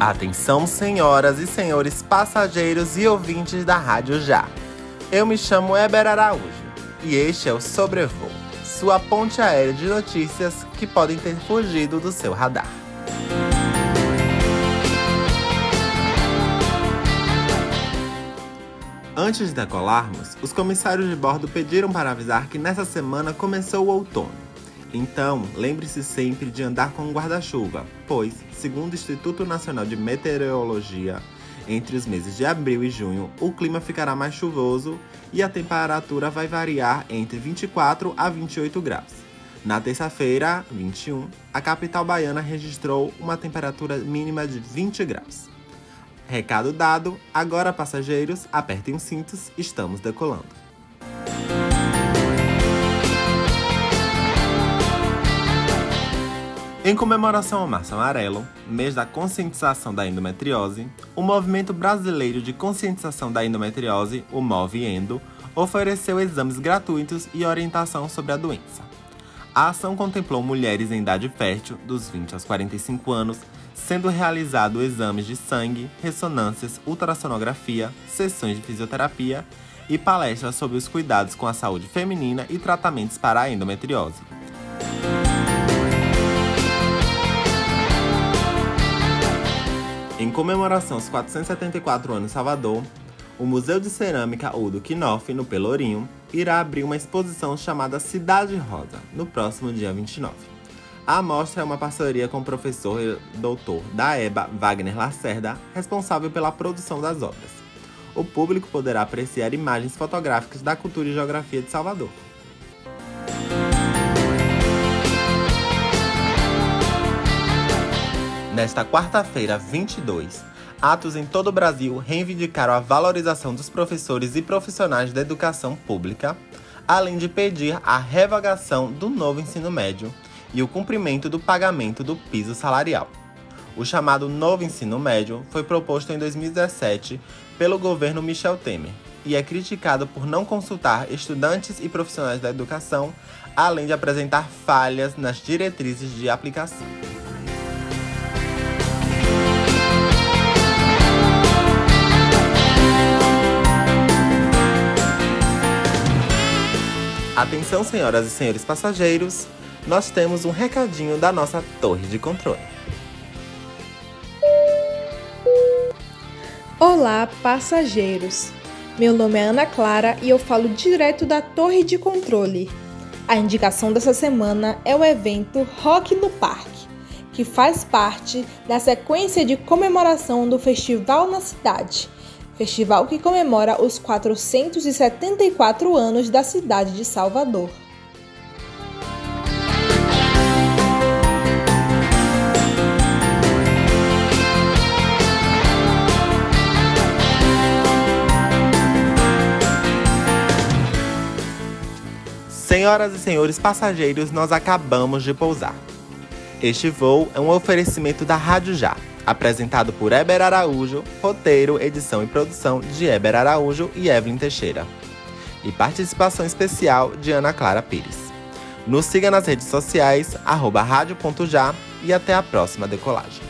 Atenção, senhoras e senhores passageiros e ouvintes da Rádio Já. Eu me chamo Eber Araújo e este é o Sobrevoo, sua ponte aérea de notícias que podem ter fugido do seu radar. Antes de decolarmos, os comissários de bordo pediram para avisar que nessa semana começou o outono. Então, lembre-se sempre de andar com um guarda-chuva, pois, segundo o Instituto Nacional de Meteorologia, entre os meses de abril e junho, o clima ficará mais chuvoso e a temperatura vai variar entre 24 a 28 graus. Na terça-feira, 21, a capital baiana registrou uma temperatura mínima de 20 graus. Recado dado, agora passageiros, apertem os cintos, estamos decolando. Em comemoração ao Março Amarelo, mês da conscientização da endometriose, o Movimento Brasileiro de Conscientização da Endometriose, o MOVENDO, ofereceu exames gratuitos e orientação sobre a doença. A ação contemplou mulheres em idade fértil, dos 20 aos 45 anos, sendo realizado exames de sangue, ressonâncias, ultrassonografia, sessões de fisioterapia e palestras sobre os cuidados com a saúde feminina e tratamentos para a endometriose. Comemoração aos 474 anos de Salvador, o Museu de Cerâmica Udo Knopf, no Pelourinho, irá abrir uma exposição chamada Cidade Rosa, no próximo dia 29. A amostra é uma parceria com o professor e doutor da EBA, Wagner Lacerda, responsável pela produção das obras. O público poderá apreciar imagens fotográficas da cultura e geografia de Salvador. Nesta quarta-feira, 22, atos em todo o Brasil reivindicaram a valorização dos professores e profissionais da educação pública, além de pedir a revogação do novo ensino médio e o cumprimento do pagamento do piso salarial. O chamado novo ensino médio foi proposto em 2017 pelo governo Michel Temer e é criticado por não consultar estudantes e profissionais da educação, além de apresentar falhas nas diretrizes de aplicação. Atenção, senhoras e senhores passageiros, nós temos um recadinho da nossa torre de controle. Olá, passageiros! Meu nome é Ana Clara e eu falo direto da torre de controle. A indicação dessa semana é o evento Rock no Parque, que faz parte da sequência de comemoração do Festival na Cidade festival que comemora os 474 anos da cidade de Salvador. Senhoras e senhores passageiros, nós acabamos de pousar. Este voo é um oferecimento da Rádio Já apresentado por Eber Araújo, roteiro, edição e produção de Eber Araújo e Evelyn Teixeira. E participação especial de Ana Clara Pires. Nos siga nas redes sociais, arroba rádio.já e até a próxima decolagem.